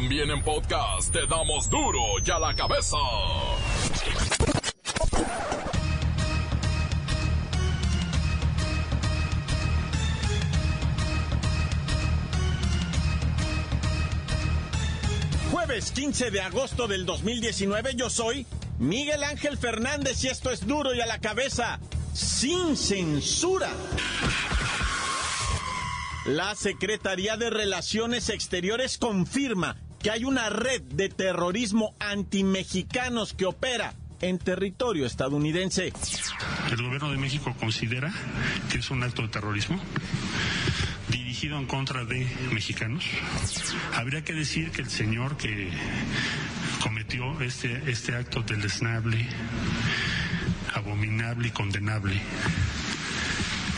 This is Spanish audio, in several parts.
También en podcast te damos duro y a la cabeza. Jueves 15 de agosto del 2019 yo soy Miguel Ángel Fernández y esto es duro y a la cabeza, sin censura. La Secretaría de Relaciones Exteriores confirma que hay una red de terrorismo antimexicanos que opera en territorio estadounidense. El gobierno de México considera que es un acto de terrorismo dirigido en contra de mexicanos. Habría que decir que el señor que cometió este, este acto deleznable, abominable y condenable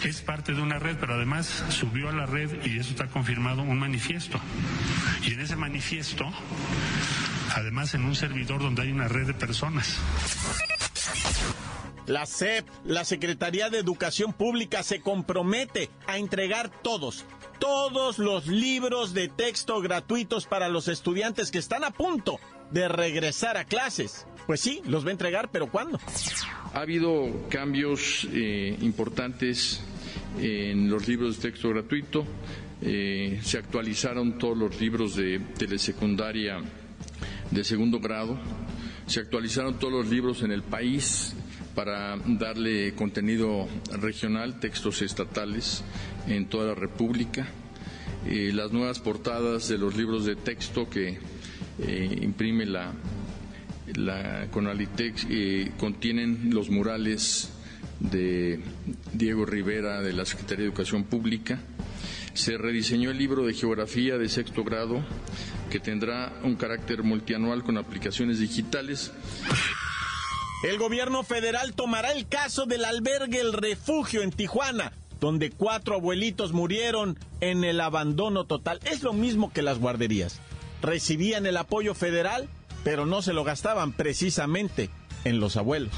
es parte de una red, pero además subió a la red, y eso está confirmado, un manifiesto. Y en ese manifiesto, además en un servidor donde hay una red de personas. La SEP, la Secretaría de Educación Pública, se compromete a entregar todos, todos los libros de texto gratuitos para los estudiantes que están a punto de regresar a clases. Pues sí, los va a entregar, pero ¿cuándo? Ha habido cambios eh, importantes en los libros de texto gratuito. Eh, se actualizaron todos los libros de telesecundaria de segundo grado. Se actualizaron todos los libros en el país para darle contenido regional, textos estatales en toda la República. Eh, las nuevas portadas de los libros de texto que eh, imprime la, la Conalitex contienen los murales de Diego Rivera de la Secretaría de Educación Pública. Se rediseñó el libro de geografía de sexto grado que tendrá un carácter multianual con aplicaciones digitales. El gobierno federal tomará el caso del albergue El Refugio en Tijuana, donde cuatro abuelitos murieron en el abandono total. Es lo mismo que las guarderías. Recibían el apoyo federal, pero no se lo gastaban precisamente en los abuelos.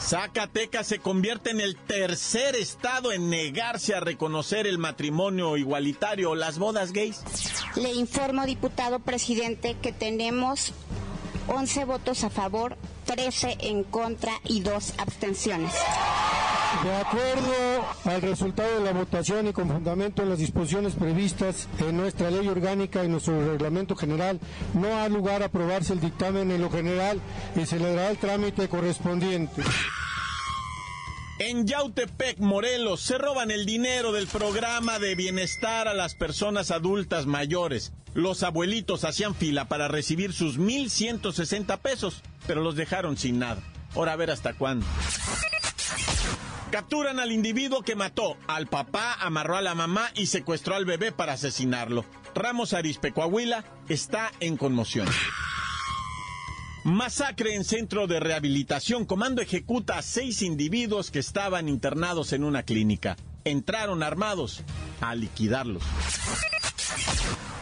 Zacatecas se convierte en el tercer estado en negarse a reconocer el matrimonio igualitario o las bodas gays. Le informo, diputado presidente, que tenemos 11 votos a favor, 13 en contra y 2 abstenciones. De acuerdo al resultado de la votación y con fundamento en las disposiciones previstas en nuestra ley orgánica y nuestro reglamento general, no ha lugar a aprobarse el dictamen en lo general y se le dará el trámite correspondiente. En Yautepec, Morelos, se roban el dinero del programa de bienestar a las personas adultas mayores. Los abuelitos hacían fila para recibir sus 1.160 pesos, pero los dejaron sin nada. Ahora a ver hasta cuándo. Capturan al individuo que mató al papá, amarró a la mamá y secuestró al bebé para asesinarlo. Ramos Arispe, Coahuila, está en conmoción. Masacre en centro de rehabilitación. Comando ejecuta a seis individuos que estaban internados en una clínica. Entraron armados a liquidarlos.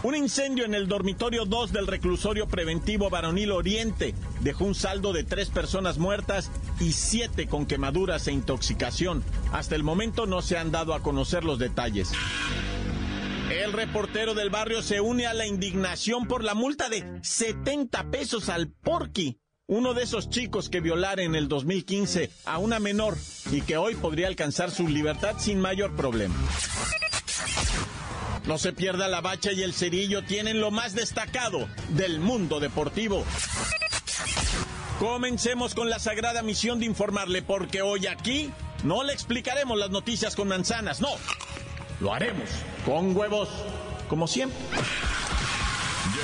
Un incendio en el dormitorio 2 del reclusorio preventivo Varonil Oriente dejó un saldo de tres personas muertas y siete con quemaduras e intoxicación. Hasta el momento no se han dado a conocer los detalles. El reportero del barrio se une a la indignación por la multa de 70 pesos al Porky, uno de esos chicos que violara en el 2015 a una menor y que hoy podría alcanzar su libertad sin mayor problema. No se pierda la bacha y el cerillo tienen lo más destacado del mundo deportivo. Comencemos con la sagrada misión de informarle, porque hoy aquí no le explicaremos las noticias con manzanas, no. Lo haremos con huevos, como siempre.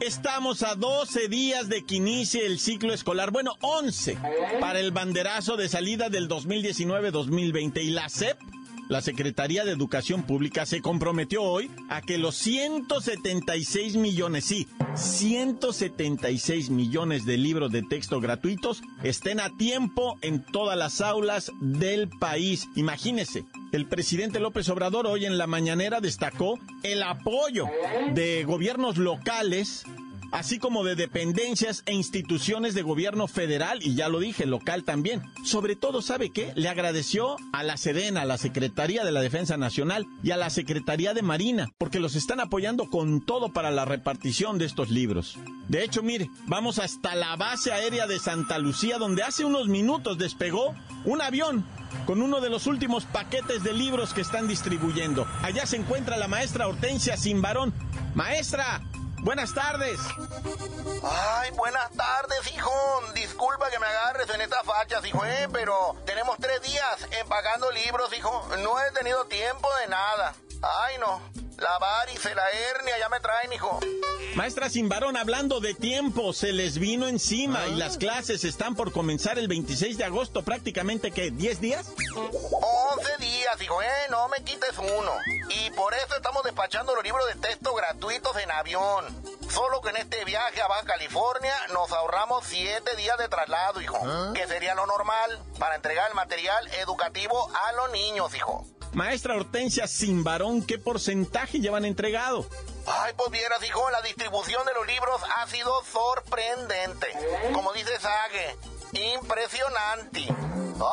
Estamos a 12 días de que inicie el ciclo escolar, bueno, 11 para el banderazo de salida del 2019-2020 y la SEP la Secretaría de Educación Pública se comprometió hoy a que los 176 millones, sí, 176 millones de libros de texto gratuitos estén a tiempo en todas las aulas del país. Imagínese, el presidente López Obrador hoy en la mañanera destacó el apoyo de gobiernos locales así como de dependencias e instituciones de gobierno federal y ya lo dije, local también. Sobre todo, ¿sabe qué? Le agradeció a la Sedena, a la Secretaría de la Defensa Nacional y a la Secretaría de Marina, porque los están apoyando con todo para la repartición de estos libros. De hecho, mire, vamos hasta la base aérea de Santa Lucía, donde hace unos minutos despegó un avión con uno de los últimos paquetes de libros que están distribuyendo. Allá se encuentra la maestra Hortensia Simbarón. Maestra, Buenas tardes. Ay, buenas tardes, hijo. Disculpa que me agarres en estas fachas, hijo, eh, pero tenemos tres días empacando libros, hijo. No he tenido tiempo de nada. Ay, no. La varice, la hernia, ya me traen, hijo. Maestra Simbarón, hablando de tiempo, se les vino encima y las clases están por comenzar el 26 de agosto, prácticamente, ¿qué? ¿10 días? 11 días, hijo, eh, no me quites uno. Y por eso estamos despachando los libros de texto gratuitos en avión. Solo que en este viaje a Baja California nos ahorramos 7 días de traslado, hijo. Que sería lo normal para entregar el material educativo a los niños, hijo. Maestra Hortensia Simbarón, ¿qué porcentaje llevan entregado? Ay, pues vieras, hijo, la distribución de los libros ha sido sorprendente. Como dice Sage, impresionante.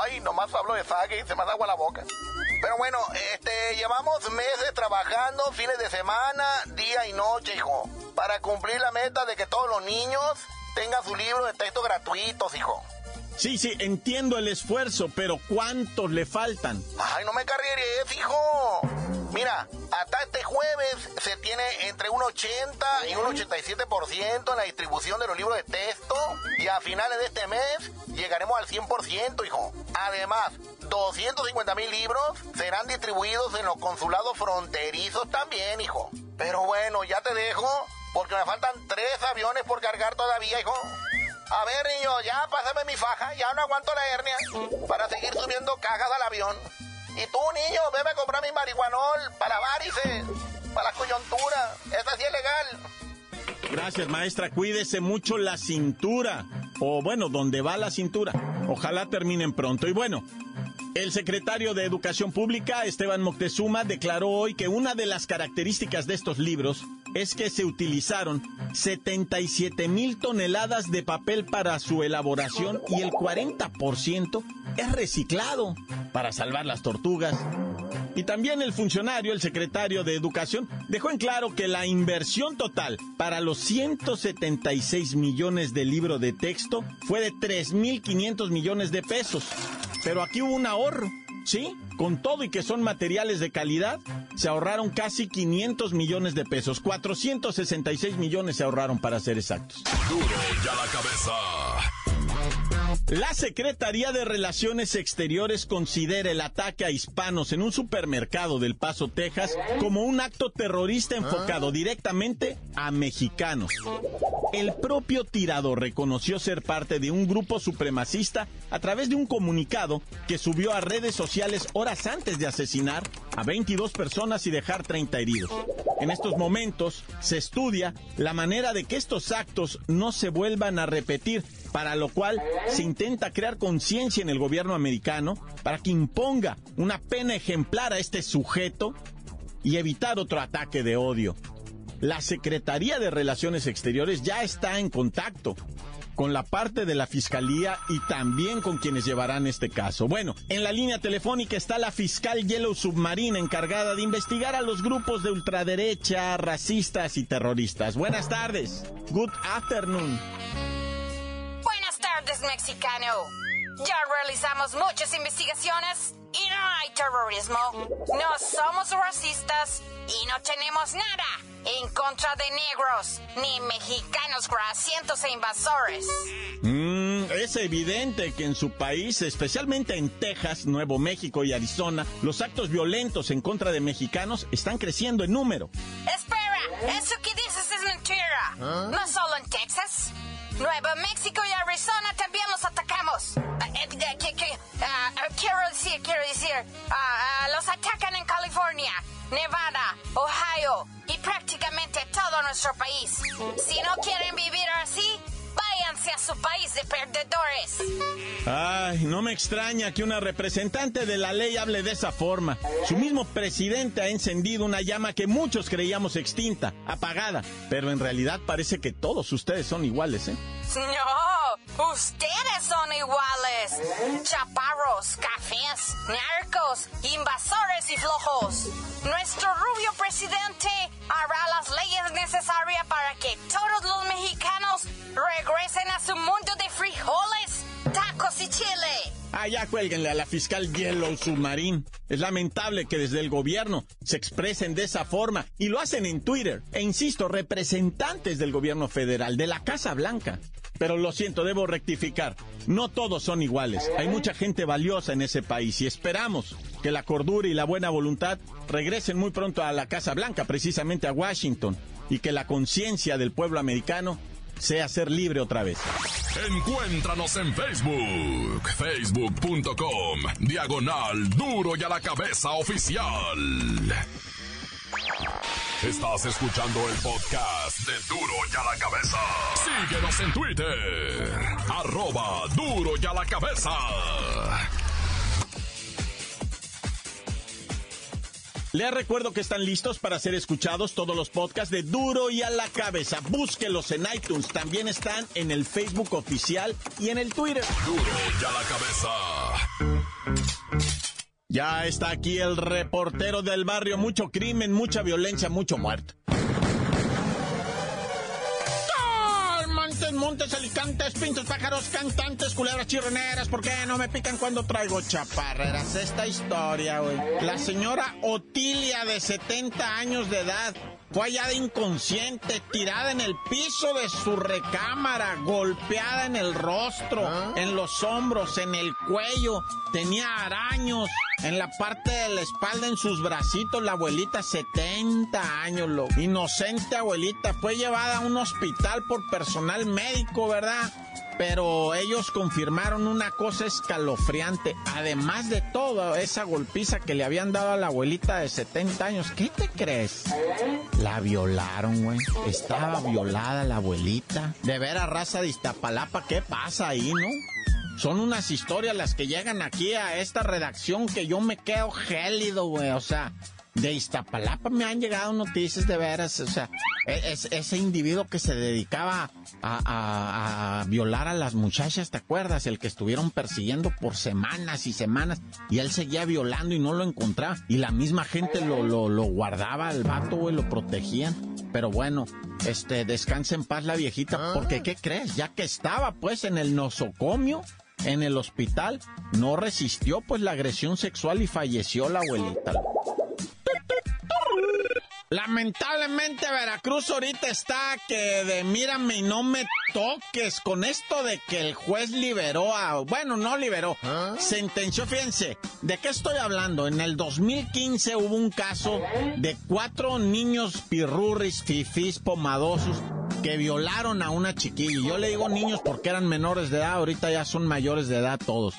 Ay, nomás hablo de Sage y se me da agua la boca. Pero bueno, este, llevamos meses trabajando, fines de semana, día y noche, hijo, para cumplir la meta de que todos los niños tengan su libro de texto gratuitos, hijo. Sí, sí, entiendo el esfuerzo, pero ¿cuántos le faltan? Ay, no me cargueres, hijo. Mira, hasta este jueves se tiene entre un 80 y un 87% en la distribución de los libros de texto y a finales de este mes llegaremos al 100%, hijo. Además, 250 mil libros serán distribuidos en los consulados fronterizos también, hijo. Pero bueno, ya te dejo porque me faltan tres aviones por cargar todavía, hijo. A ver, niño, ya pásame mi faja, ya no aguanto la hernia para seguir subiendo cajas al avión. Y tú, niño, veme a comprar mi marihuanol para varices, para la coyuntura. Esa sí es legal. Gracias, maestra. Cuídese mucho la cintura. O bueno, donde va la cintura. Ojalá terminen pronto. Y bueno, el secretario de Educación Pública, Esteban Moctezuma, declaró hoy que una de las características de estos libros es que se utilizaron 77 mil toneladas de papel para su elaboración y el 40% es reciclado para salvar las tortugas. Y también el funcionario, el secretario de Educación, dejó en claro que la inversión total para los 176 millones de libros de texto fue de 3.500 millones de pesos. Pero aquí hubo un ahorro, ¿sí? Con todo y que son materiales de calidad, se ahorraron casi 500 millones de pesos. 466 millones se ahorraron para ser exactos. Duro ya la cabeza. La Secretaría de Relaciones Exteriores considera el ataque a hispanos en un supermercado del Paso, Texas, como un acto terrorista enfocado directamente a mexicanos. El propio tirador reconoció ser parte de un grupo supremacista a través de un comunicado que subió a redes sociales horas antes de asesinar a 22 personas y dejar 30 heridos. En estos momentos se estudia la manera de que estos actos no se vuelvan a repetir para lo cual se intenta crear conciencia en el gobierno americano para que imponga una pena ejemplar a este sujeto y evitar otro ataque de odio. La Secretaría de Relaciones Exteriores ya está en contacto con la parte de la fiscalía y también con quienes llevarán este caso. Bueno, en la línea telefónica está la fiscal Yellow Submarine encargada de investigar a los grupos de ultraderecha, racistas y terroristas. Buenas tardes. Good afternoon mexicano. Ya realizamos muchas investigaciones y no hay terrorismo. No somos racistas y no tenemos nada en contra de negros ni mexicanos grasientos e invasores. Mm, es evidente que en su país, especialmente en Texas, Nuevo México y Arizona, los actos violentos en contra de mexicanos están creciendo en número. Espera, eso que dices es mentira. ¿Ah? No solo en Texas. Nuevo México y Arizona también los atacamos. Eh, eh, ah, quiero decir, quiero decir, ah, ah, los atacan en California, Nevada, Ohio y prácticamente todo nuestro país. Si no quieren vivir así, váyanse a su país de perdedores. Ay, no me extraña que una representante de la ley hable de esa forma. Su mismo presidente ha encendido una llama que muchos creíamos extinta, apagada, pero en realidad parece que todos ustedes son iguales, ¿eh? No, ustedes son iguales. Chaparros, cafés, narcos, invasores y flojos. Nuestro rubio presidente hará las leyes necesarias para que todos los mexicanos regresen a su mundo de frijoles, tacos y chile. Ah, ya cuélguenle a la fiscal Yellow Submarine. Es lamentable que desde el gobierno se expresen de esa forma y lo hacen en Twitter. E insisto, representantes del gobierno federal, de la Casa Blanca. Pero lo siento, debo rectificar. No todos son iguales. Hay mucha gente valiosa en ese país y esperamos que la cordura y la buena voluntad regresen muy pronto a la Casa Blanca, precisamente a Washington, y que la conciencia del pueblo americano sea ser libre otra vez. Encuéntranos en Facebook, facebook.com, diagonal duro y a la cabeza oficial. Estás escuchando el podcast de Duro y a la cabeza. Síguenos en Twitter, arroba duro y a la cabeza. Les recuerdo que están listos para ser escuchados todos los podcasts de Duro y a la cabeza. Búsquelos en iTunes. También están en el Facebook oficial y en el Twitter. Duro y a la cabeza. Ya está aquí el reportero del barrio. Mucho crimen, mucha violencia, mucho muerto. Montes, alicantes, pintos, pájaros, cantantes, culebras, chirroneras, ¿por qué no me pican cuando traigo chaparreras? Esta historia, güey. La señora Otilia, de 70 años de edad, fue hallada inconsciente, tirada en el piso de su recámara, golpeada en el rostro, en los hombros, en el cuello, tenía araños en la parte de la espalda, en sus bracitos, la abuelita, 70 años, lo inocente abuelita, fue llevada a un hospital por personal médico, ¿verdad? Pero ellos confirmaron una cosa escalofriante. Además de todo, esa golpiza que le habían dado a la abuelita de 70 años, ¿qué te crees? La violaron, güey. Estaba violada la abuelita. De ver a raza de Iztapalapa, ¿qué pasa ahí, no? Son unas historias las que llegan aquí a esta redacción que yo me quedo gélido, güey. O sea, de Iztapalapa me han llegado noticias de veras, o sea, es, ese individuo que se dedicaba a, violar a las muchachas, ¿te acuerdas? El que estuvieron persiguiendo por semanas y semanas y él seguía violando y no lo encontraba y la misma gente lo, lo, lo guardaba al vato, güey, lo protegían. Pero bueno, este, descansa en paz la viejita, porque ¿qué crees? Ya que estaba pues en el nosocomio, en el hospital, no resistió pues la agresión sexual y falleció la abuelita. Lamentablemente Veracruz ahorita está que de mírame y no me toques con esto de que el juez liberó a, bueno, no liberó, sentenció, fíjense, ¿de qué estoy hablando? En el 2015 hubo un caso de cuatro niños pirurris, fifís, pomadosos que violaron a una chiquilla. Yo le digo niños porque eran menores de edad, ahorita ya son mayores de edad todos.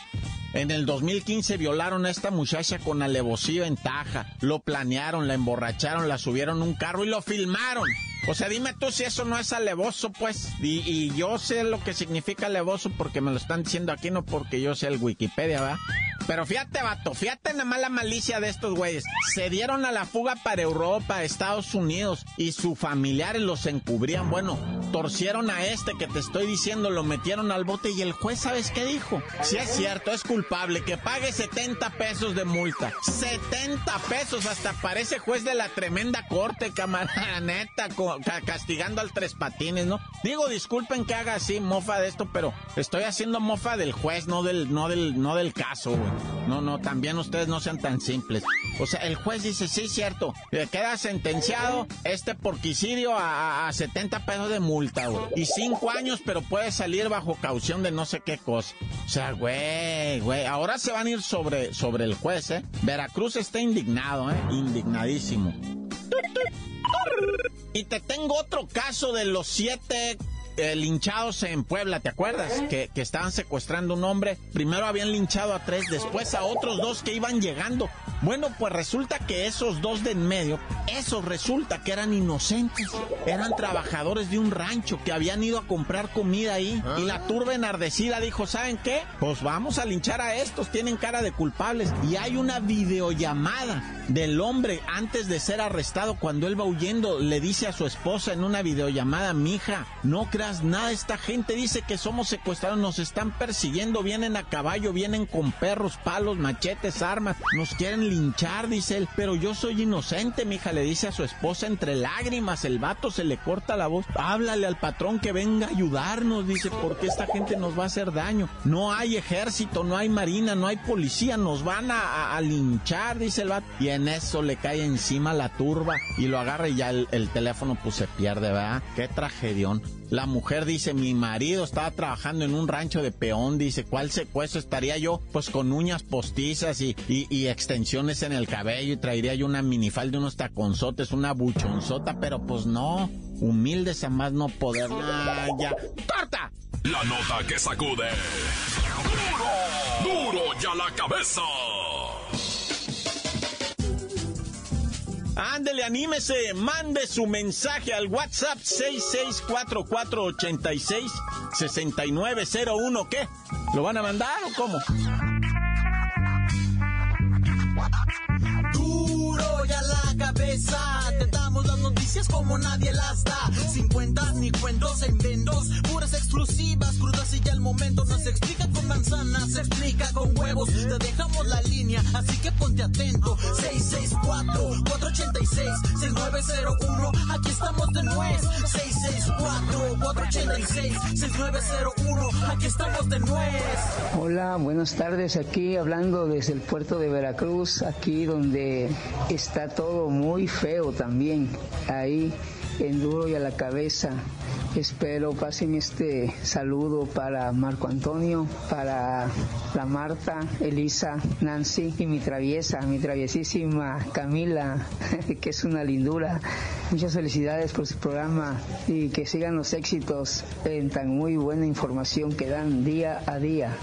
En el 2015 violaron a esta muchacha con alevosía ventaja. Lo planearon, la emborracharon, la subieron a un carro y lo filmaron. O sea, dime tú si eso no es alevoso, pues. Y, yo sé lo que significa alevoso porque me lo están diciendo aquí, no porque yo sé el Wikipedia, ¿verdad? Pero fíjate, vato, fíjate la mala malicia de estos güeyes. Se dieron a la fuga para Europa, Estados Unidos, y sus familiares los encubrían. Bueno, torcieron a este que te estoy diciendo, lo metieron al bote y el juez, ¿sabes qué dijo? Si es cierto, es culpable, que pague 70 pesos de multa. 70 pesos, hasta parece juez de la tremenda corte, camarada, neta, castigando al tres patines, ¿no? Digo, disculpen que haga así mofa de esto, pero estoy haciendo mofa del juez, no del, no del, no del caso, güey. No, no, también ustedes no sean tan simples. O sea, el juez dice, sí, cierto, le queda sentenciado este porquicidio a, 70 pesos de multa, güey. Y 5 años, pero puede salir bajo caución de no sé qué cosa. O sea, güey, güey, ahora se van a ir sobre, sobre el juez, ¿eh? Veracruz está indignado, ¿eh? Indignadísimo. Y te tengo otro caso de los siete eh, linchados en Puebla, ¿te acuerdas? Que, estaban secuestrando un hombre. Primero habían linchado a tres, después a otros dos que iban llegando. Bueno, pues resulta que esos dos de en medio, esos resulta que eran inocentes. Eran trabajadores de un rancho que habían ido a comprar comida ahí. Y la turba enardecida dijo, ¿saben qué? Pues vamos a linchar a estos, tienen cara de culpables. Y hay una videollamada del hombre antes de ser arrestado cuando él va huyendo. Le dice a su esposa en una videollamada, mija, no creas nada, esta gente dice que somos secuestrados, nos están persiguiendo, vienen a caballo, vienen con perros, palos, machetes, armas, nos quieren linchar, dice él, pero yo soy inocente, mija, le dice a su esposa entre lágrimas, el vato se le corta la voz, háblale al patrón que venga a ayudarnos, dice, porque esta gente nos va a hacer daño, no hay ejército, no hay marina, no hay policía, nos van a, linchar, dice el vato, en eso le cae encima la turba y lo agarra y ya el, el teléfono pues se pierde, ¿verdad? Qué tragedión. La mujer dice, mi marido estaba trabajando en un rancho de peón, dice, ¿cuál secuestro estaría yo? Pues con uñas postizas y, y, extensiones en el cabello y traería yo una minifalda, unos taconzotes, una buchonzota, pero pues no, humildes a más no poder. Ah, ya. ¡Corta! La nota que sacude. ¡Duro! ¡Duro ya la cabeza! Ándele, anímese, mande su mensaje al WhatsApp 6644866901. ¿Qué? ¿Lo van a mandar o cómo? Como nadie las da. Sin cuentas ni cuentos en vendos, puras exclusivas, crudas y ya el momento no se explica con manzanas, se explica con huevos. Te dejamos la línea, así que ponte atento. 664-486-6901, aquí estamos de nuez. 664-486-6901, aquí estamos de nuez. Hola, buenas tardes, aquí hablando desde el puerto de Veracruz, aquí donde está todo muy feo también. Ahí en duro y a la cabeza. Espero pasen este saludo para Marco Antonio, para la Marta, Elisa, Nancy y mi traviesa, mi traviesísima Camila, que es una lindura. Muchas felicidades por su programa y que sigan los éxitos en tan muy buena información que dan día a día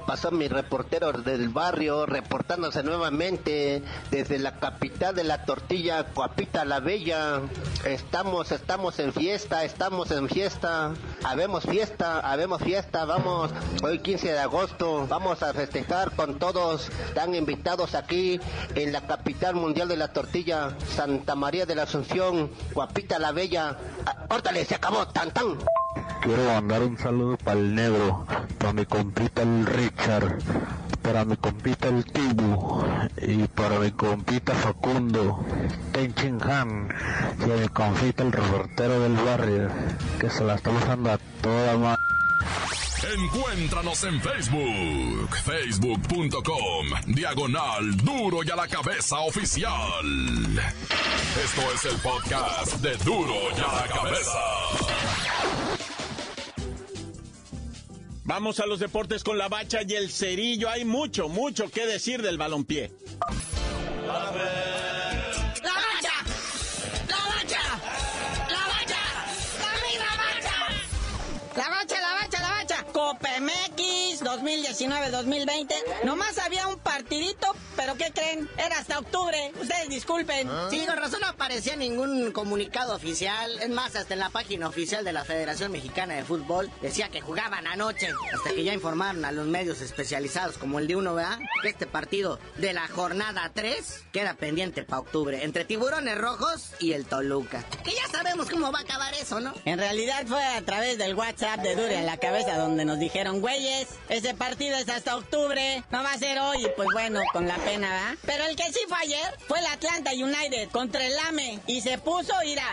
pasó mi reportero del barrio reportándose nuevamente desde la capital de la tortilla, Coapita la Bella. Estamos, estamos en fiesta, estamos en fiesta. Habemos fiesta, habemos fiesta, vamos, hoy 15 de agosto, vamos a festejar con todos. Están invitados aquí en la capital mundial de la tortilla, Santa María de la Asunción, Coapita la Bella. ¡Órtale, se acabó, tan tan. Quiero mandar un saludo para el negro, para mi compita el Richard, para mi compita el Tibu y para mi compita Facundo, Tenchin Han y a mi compita el reportero del barrio, que se la está usando a toda madre. Encuéntranos en Facebook, facebook.com, diagonal duro y a la cabeza oficial. Esto es el podcast de duro y a la cabeza. Vamos a los deportes con la bacha y el cerillo. Hay mucho, mucho que decir del balompié. ¡La bacha! ¡La bacha! ¡La bacha! ¡La misma bacha! ¡La bacha, la bacha, la bacha! Copemex 2019-2020. Nomás había un partidito ¿Pero qué creen? Era hasta octubre. Ustedes disculpen. ¿Ah? Sí, con razón no aparecía ningún comunicado oficial. Es más, hasta en la página oficial de la Federación Mexicana de Fútbol decía que jugaban anoche. Hasta que ya informaron a los medios especializados como el de uno, ¿verdad? Que este partido de la jornada 3 queda pendiente para octubre. Entre Tiburones Rojos y el Toluca. Que ya sabemos cómo va a acabar eso, ¿no? En realidad fue a través del WhatsApp de Dure en la cabeza donde nos dijeron, güeyes, ese partido es hasta octubre. No va a ser hoy. Y pues bueno, con la pena, Pero el que sí fue ayer fue el Atlanta United contra el AME y se puso, irá,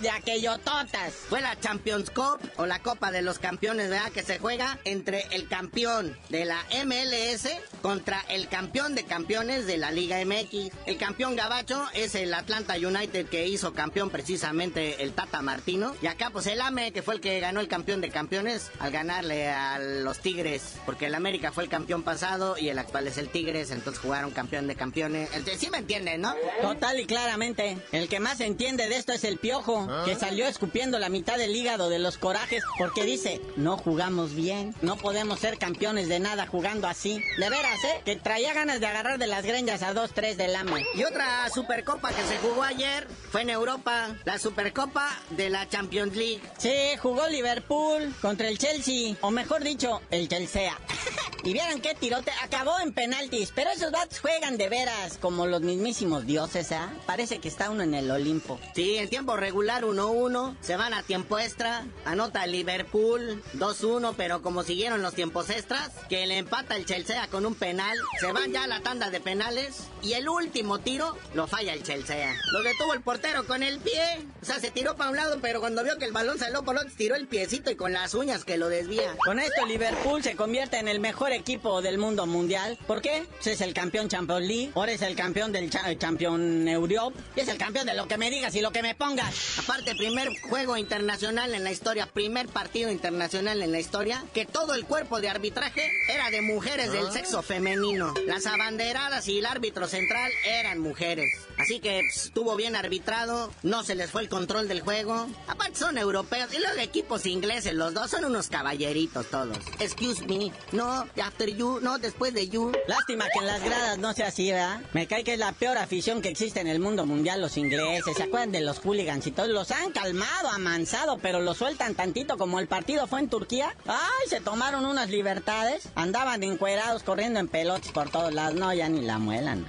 de aquello totas. Fue la Champions Cup o la Copa de los Campeones, ¿verdad? Que se juega entre el campeón de la MLS contra el campeón de campeones de la Liga MX. El campeón gabacho es el Atlanta United que hizo campeón precisamente el Tata Martino. Y acá pues el AME que fue el que ganó el campeón de campeones al ganarle a los Tigres. Porque el América fue el campeón pasado y el actual es el Tigres. Entonces jugaron campeón de campeones. El, sí me entienden, ¿no? Total y claramente. El que más entiende de esto es el piojo, que salió escupiendo la mitad del hígado de los corajes porque dice, no jugamos bien, no podemos ser campeones de nada jugando así. De veras, ¿eh? Que traía ganas de agarrar de las greñas a dos, tres del ama. Y otra supercopa que se jugó ayer fue en Europa, la supercopa de la Champions League. Sí, jugó Liverpool contra el Chelsea, o mejor dicho, el Chelsea. y vieron qué tirote, acabó en penaltis, pero esos bats juegan de veras como los mismísimos dioses, ¿ah? Parece que está uno en el Olimpo. Sí, en tiempo regular 1-1, se van a tiempo extra, anota Liverpool 2-1, pero como siguieron los tiempos extras, que le empata el Chelsea con un penal, se van ya a la tanda de penales y el último tiro lo falla el Chelsea. Lo detuvo el portero con el pie, o sea, se tiró para un lado, pero cuando vio que el balón salió por otro, tiró el piecito y con las uñas que lo desvía. Con esto Liverpool se convierte en el mejor equipo del mundo mundial. ¿Por qué? Pues es el campeón Champions League, ahora es el campeón del campeón Europe y es el campeón de lo que me digas y lo que me pongas. Aparte, primer juego internacional en la historia, primer partido internacional en la historia, que todo el cuerpo de arbitraje era de mujeres del sexo femenino. Las abanderadas y el árbitro central eran mujeres. Así que pues, estuvo bien arbitrado, no se les fue el control del juego. Aparte son europeos y los equipos ingleses, los dos son unos caballeritos todos. Excuse me, no, after you, no, después de you. Lástima que en las gradas no sea así, ¿verdad? Me cae que es la peor afición que existe en el mundo mundial los ingleses. ¿Se acuerdan de los hooligans y todos? Los han calmado, amansado, pero los sueltan tantito como el partido fue en Turquía. Ay, se tomaron unas libertades. Andaban encuerados corriendo en pelotas por todos lados. No, ya ni la muelan.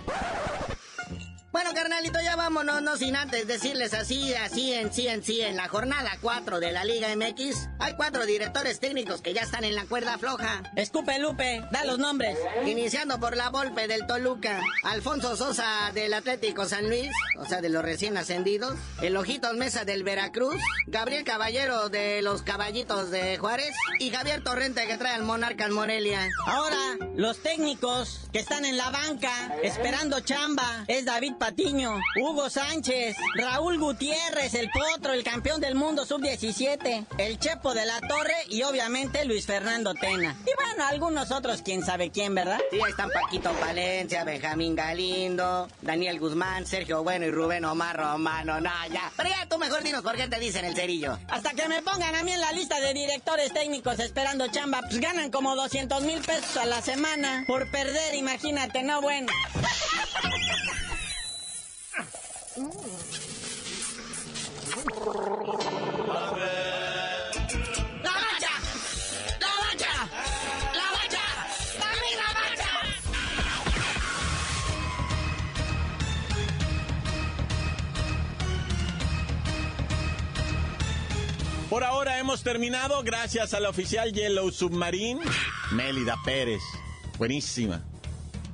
Bueno, carnalito, ya vámonos, no sin antes decirles así, así en sí en sí, en la jornada 4 de la Liga MX, hay cuatro directores técnicos que ya están en la cuerda floja. Escupe Lupe, da los nombres. Iniciando por la Volpe del Toluca, Alfonso Sosa del Atlético San Luis, o sea, de los recién ascendidos, el Ojitos Mesa del Veracruz, Gabriel Caballero de los Caballitos de Juárez y Javier Torrente que trae al Monarcas Morelia. Ahora, los técnicos que están en la banca esperando chamba es David Patiño, Hugo Sánchez, Raúl Gutiérrez, el Potro, el campeón del mundo sub-17, el Chepo de la Torre y obviamente Luis Fernando Tena. Y bueno, algunos otros, quién sabe quién, ¿verdad? Sí, ahí están Paquito Palencia, Benjamín Galindo, Daniel Guzmán, Sergio Bueno y Rubén Omar Romano. No, ya. Pero ya tú mejor dinos por qué te dicen el cerillo. Hasta que me pongan a mí en la lista de directores técnicos esperando chamba, pues ganan como 200 mil pesos a la semana por perder, imagínate, no bueno. Por ahora hemos terminado gracias a la oficial Yellow Submarine, Mélida Pérez. Buenísima.